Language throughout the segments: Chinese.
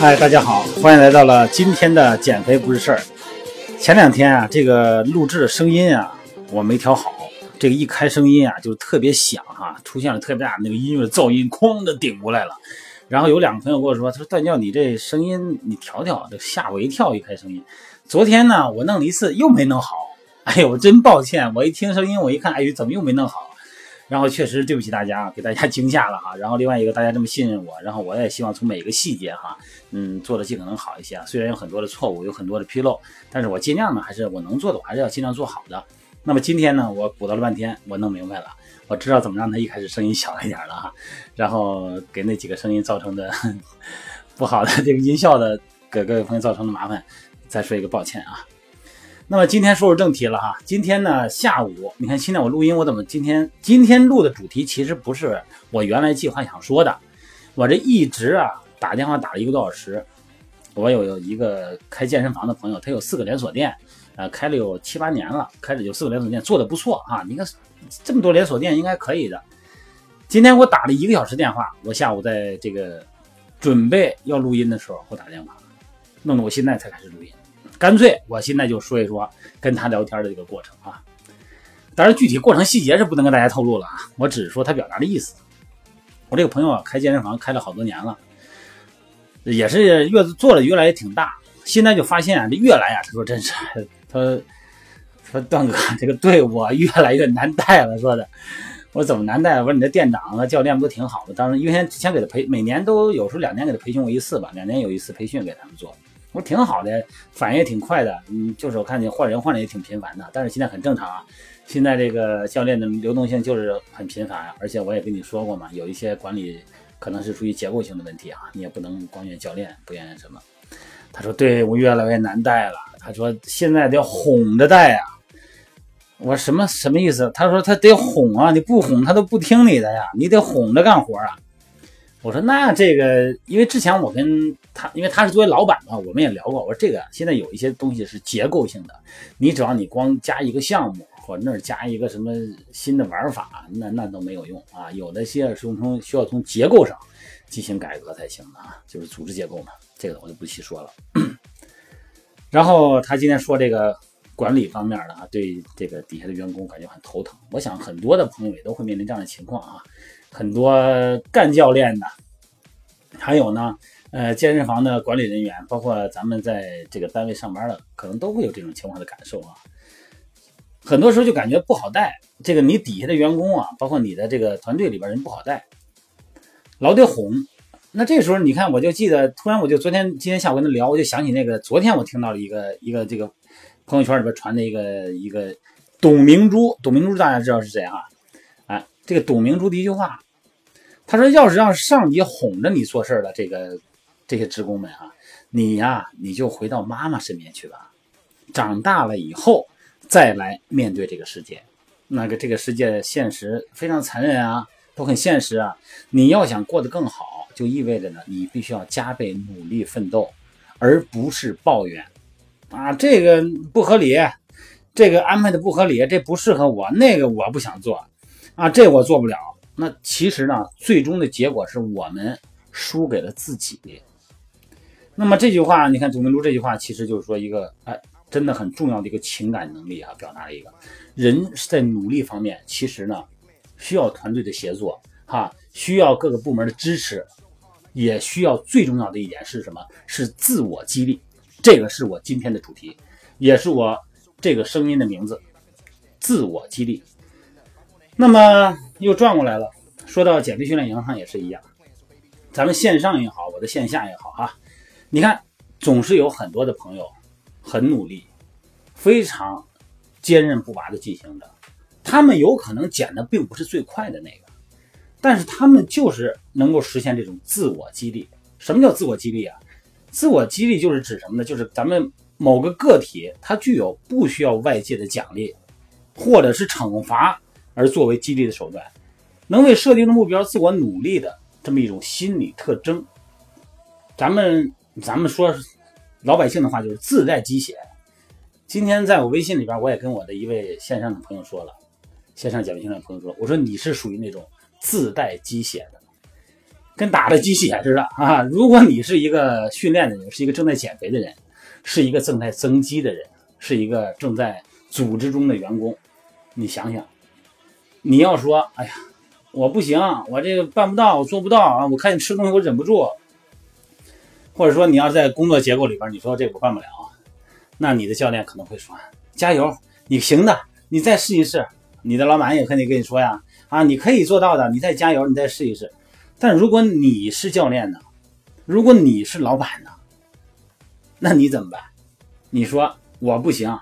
嗨，大家好，欢迎来到了今天的减肥不是事儿。前两天啊，这个录制的声音啊，我没调好，这个一开声音啊，就特别响哈、出现了特别大的那个音乐噪音，哐的顶过来了。然后有两个朋友跟我说，他说段教你这声音你调调，这吓我一跳，一开声音。昨天呢，我弄了一次又没弄好，哎呦我，真抱歉，我一听声音，我一看，哎呦，怎么又没弄好？然后确实对不起大家，给大家惊吓了哈。然后另外一个，大家这么信任我，然后我也希望从每一个细节哈，嗯，做的尽可能好一些。虽然有很多的错误，有很多的纰漏，但是我尽量呢，还是我能做的，我还是要尽量做好的。那么今天呢，我鼓捣了半天，我弄明白了，我知道怎么让它一开始声音小一点了哈，然后给那几个声音造成的 不好的这个音效的给各位朋友造成的麻烦，再说一个抱歉啊。那么今天说说正题了哈，今天呢下午，你看现在我录音，我怎么今天今天录的主题其实不是我原来计划想说的，我这一直啊打电话打了一个多小时，我有一个开健身房的朋友，他有四个连锁店，呃，开了有七八年了，开了有四个连锁店，做的不错啊，你看这么多连锁店应该可以的。今天我打了一个小时电话，我下午在这个准备要录音的时候，我打电话，弄得我现在才开始录音。干脆我现在就说一说跟他聊天的这个过程啊。当然，具体过程细节是不能跟大家透露了啊，我只是说他表达的意思。我这个朋友啊，开健身房开了好多年了，也是越做的越来越挺大。现在就发现啊，这越来啊，他说真是，他说段哥这个队伍啊越来越难带了，说的。我说怎么难带？我说你的店长和教练不都挺好的？当时因为之前给他培，每年都有时候两年给他培训过一次吧，两年有一次培训给他们做。我说挺好的，反应也挺快的，嗯，就是我看你换人换的也挺频繁的，但是现在很正常啊。现在这个教练的流动性就是很频繁啊，而且我也跟你说过嘛，有一些管理可能是出于结构性的问题啊，你也不能光怨教练，不怨什么。他说队伍越来越难带了，他说现在得哄着带啊。我什么什么意思？他说他得哄啊，你不哄他都不听你的呀，你得哄着干活啊。我说那这个，因为之前我跟他，因为他是作为老板嘛，我们也聊过。我说这个现在有一些东西是结构性的，你只要你光加一个项目，或者那儿加一个什么新的玩法，那那都没有用啊。有的些是从需要从结构上进行改革才行的啊，就是组织结构嘛。这个我就不细说了。然后他今天说这个管理方面的啊，对这个底下的员工感觉很头疼。我想很多的朋友也都会面临这样的情况啊。很多干教练的，还有呢，呃，健身房的管理人员，包括咱们在这个单位上班的，可能都会有这种情况的感受啊。很多时候就感觉不好带，这个你底下的员工啊，包括你的这个团队里边人不好带，老得哄。那这时候你看，我就记得，突然我就昨天今天下午跟他聊，我就想起那个昨天我听到了一个一个这个朋友圈里边传的一个一个董明珠，董明珠大家知道是谁啊？这个董明珠的一句话，他说：“要是让上级哄着你做事的这个这些职工们啊，你呀你就回到妈妈身边去吧。长大了以后再来面对这个世界，那个这个世界现实非常残忍啊，都很现实啊。你要想过得更好，就意味着呢，你必须要加倍努力奋斗，而不是抱怨啊，这个不合理，这个安排的不合理，这不适合我，那个我不想做。”啊，这我做不了。那其实呢，最终的结果是我们输给了自己。那么这句话，你看董明珠这句话，其实就是说一个，哎，真的很重要的一个情感能力啊，表达了一个人是在努力方面，其实呢，需要团队的协作，哈，需要各个部门的支持，也需要最重要的一点是什么？是自我激励。这个是我今天的主题，也是我这个声音的名字——自我激励。那么又转过来了，说到减肥训练营上也是一样，咱们线上也好，我的线下也好啊，你看总是有很多的朋友很努力，非常坚韧不拔的进行着，他们有可能减的并不是最快的那个，但是他们就是能够实现这种自我激励。什么叫自我激励啊？自我激励就是指什么呢？就是咱们某个个体，它具有不需要外界的奖励或者是惩罚。而作为激励的手段，能为设定的目标自我努力的这么一种心理特征。咱们咱们说老百姓的话就是自带鸡血。今天在我微信里边，我也跟我的一位线上的朋友说了，线上减肥训练的朋友说，我说你是属于那种自带鸡血的，跟打了鸡血似的啊！如果你是一个训练的人，是一个正在减肥的人，是一个正在增肌的人，是一个正在组织中的员工，你想想，你要说，哎呀，我不行，我这个办不到，我做不到啊！我看你吃东西，我忍不住，或者说你要是在工作结构里边，你说这我办不了。那你的教练可能会说：“加油，你行的，你再试一试。”你的老板也肯定跟你说呀：“啊，你可以做到的，你再加油，你再试一试。”但如果你是教练呢？如果你是老板呢？那你怎么办？你说我不行，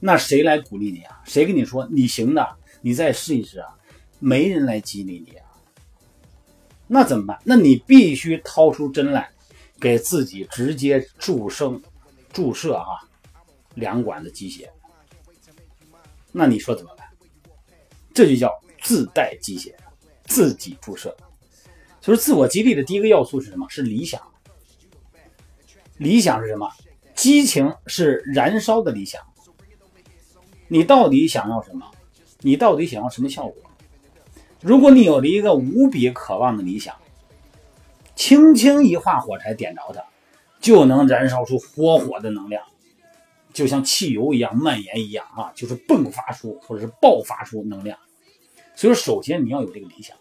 那谁来鼓励你啊？谁跟你说你行的？你再试一试啊？没人来激励你啊？那怎么办？那你必须掏出真来，给自己直接注生、注射啊！两管的鸡血，那你说怎么办？这就叫自带鸡血，自己注射。所以自我激励的第一个要素是什么？是理想。理想是什么？激情是燃烧的理想。你到底想要什么？你到底想要什么效果？如果你有了一个无比渴望的理想，轻轻一划火柴点着它，就能燃烧出火火的能量。就像汽油一样蔓延一样啊，就是迸发出或者是爆发出能量。所以说，首先你要有这个理想。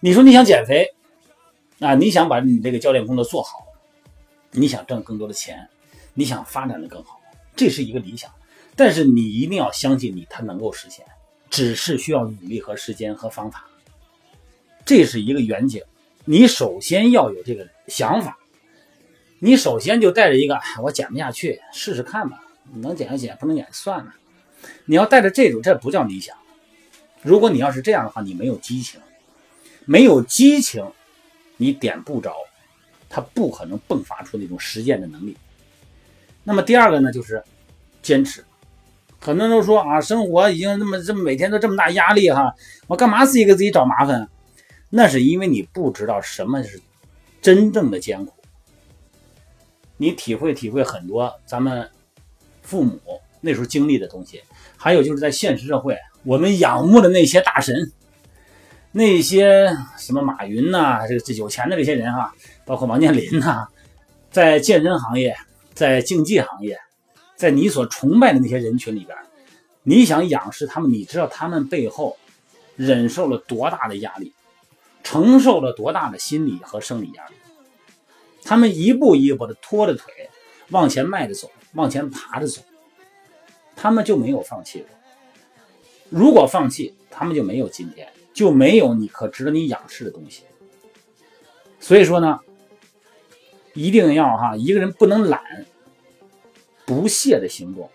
你说你想减肥啊，你想把你这个教练工作做好，你想挣更多的钱，你想发展的更好，这是一个理想。但是你一定要相信你，它能够实现，只是需要努力和时间和方法。这是一个远景，你首先要有这个想法，你首先就带着一个我减不下去，试试看吧。能减就减，不能减算了。你要带着这种，这不叫理想。如果你要是这样的话，你没有激情，没有激情，你点不着，它不可能迸发出那种实践的能力。那么第二个呢，就是坚持。很多人都说啊，生活已经那么这么每天都这么大压力哈，我干嘛自己给自己找麻烦？那是因为你不知道什么是真正的艰苦。你体会体会很多咱们。父母那时候经历的东西，还有就是在现实社会，我们仰慕的那些大神，那些什么马云呐，这个这有钱的这些人哈，包括王健林呐，在健身行业，在竞技行业，在你所崇拜的那些人群里边，你想仰视他们，你知道他们背后忍受了多大的压力，承受了多大的心理和生理压力，他们一步一步的拖着腿往前迈着走。往前爬着走，他们就没有放弃过。如果放弃，他们就没有今天，就没有你可值得你仰视的东西。所以说呢，一定要哈，一个人不能懒，不懈的行动，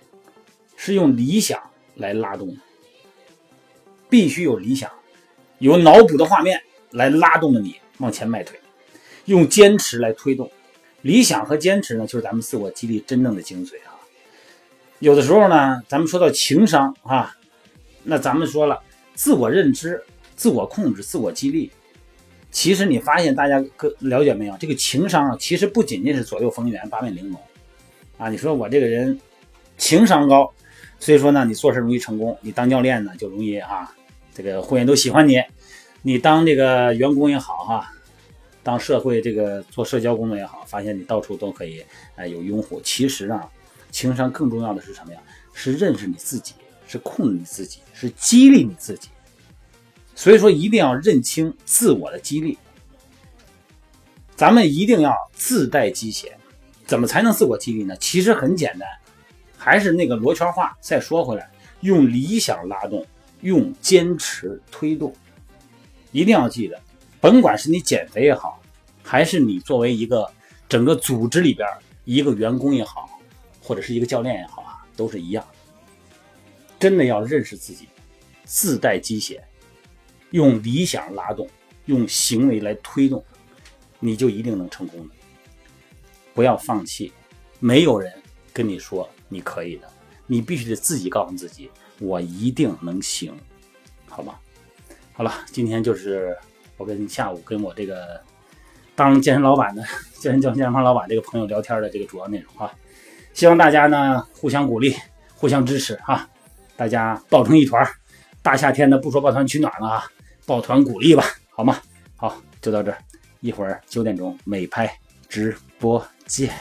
是用理想来拉动的，必须有理想，有脑补的画面来拉动着你往前迈腿，用坚持来推动。理想和坚持呢，就是咱们自我激励真正的精髓啊。有的时候呢，咱们说到情商啊，那咱们说了自我认知、自我控制、自我激励。其实你发现大家可了解没有？这个情商啊，其实不仅仅是左右逢源、八面玲珑啊。你说我这个人情商高，所以说呢，你做事容易成功，你当教练呢就容易啊，这个会员都喜欢你。你当这个员工也好哈。当社会这个做社交工作也好，发现你到处都可以哎有拥护。其实啊，情商更重要的是什么呀？是认识你自己，是控制你自己，是激励你自己。所以说一定要认清自我的激励。咱们一定要自带鸡血。怎么才能自我激励呢？其实很简单，还是那个罗圈话。再说回来，用理想拉动，用坚持推动。一定要记得。甭管是你减肥也好，还是你作为一个整个组织里边一个员工也好，或者是一个教练也好啊，都是一样。真的要认识自己，自带鸡血，用理想拉动，用行为来推动，你就一定能成功的。不要放弃，没有人跟你说你可以的，你必须得自己告诉自己，我一定能行，好吗？好了，今天就是我跟下午跟我这个当健身老板的健身教健身房老板这个朋友聊天的这个主要内容啊。希望大家呢互相鼓励，互相支持啊，大家抱成一团。大夏天的不说抱团取暖了啊，抱团鼓励吧，好吗？好，就到这儿，一会儿九点钟美拍直播见。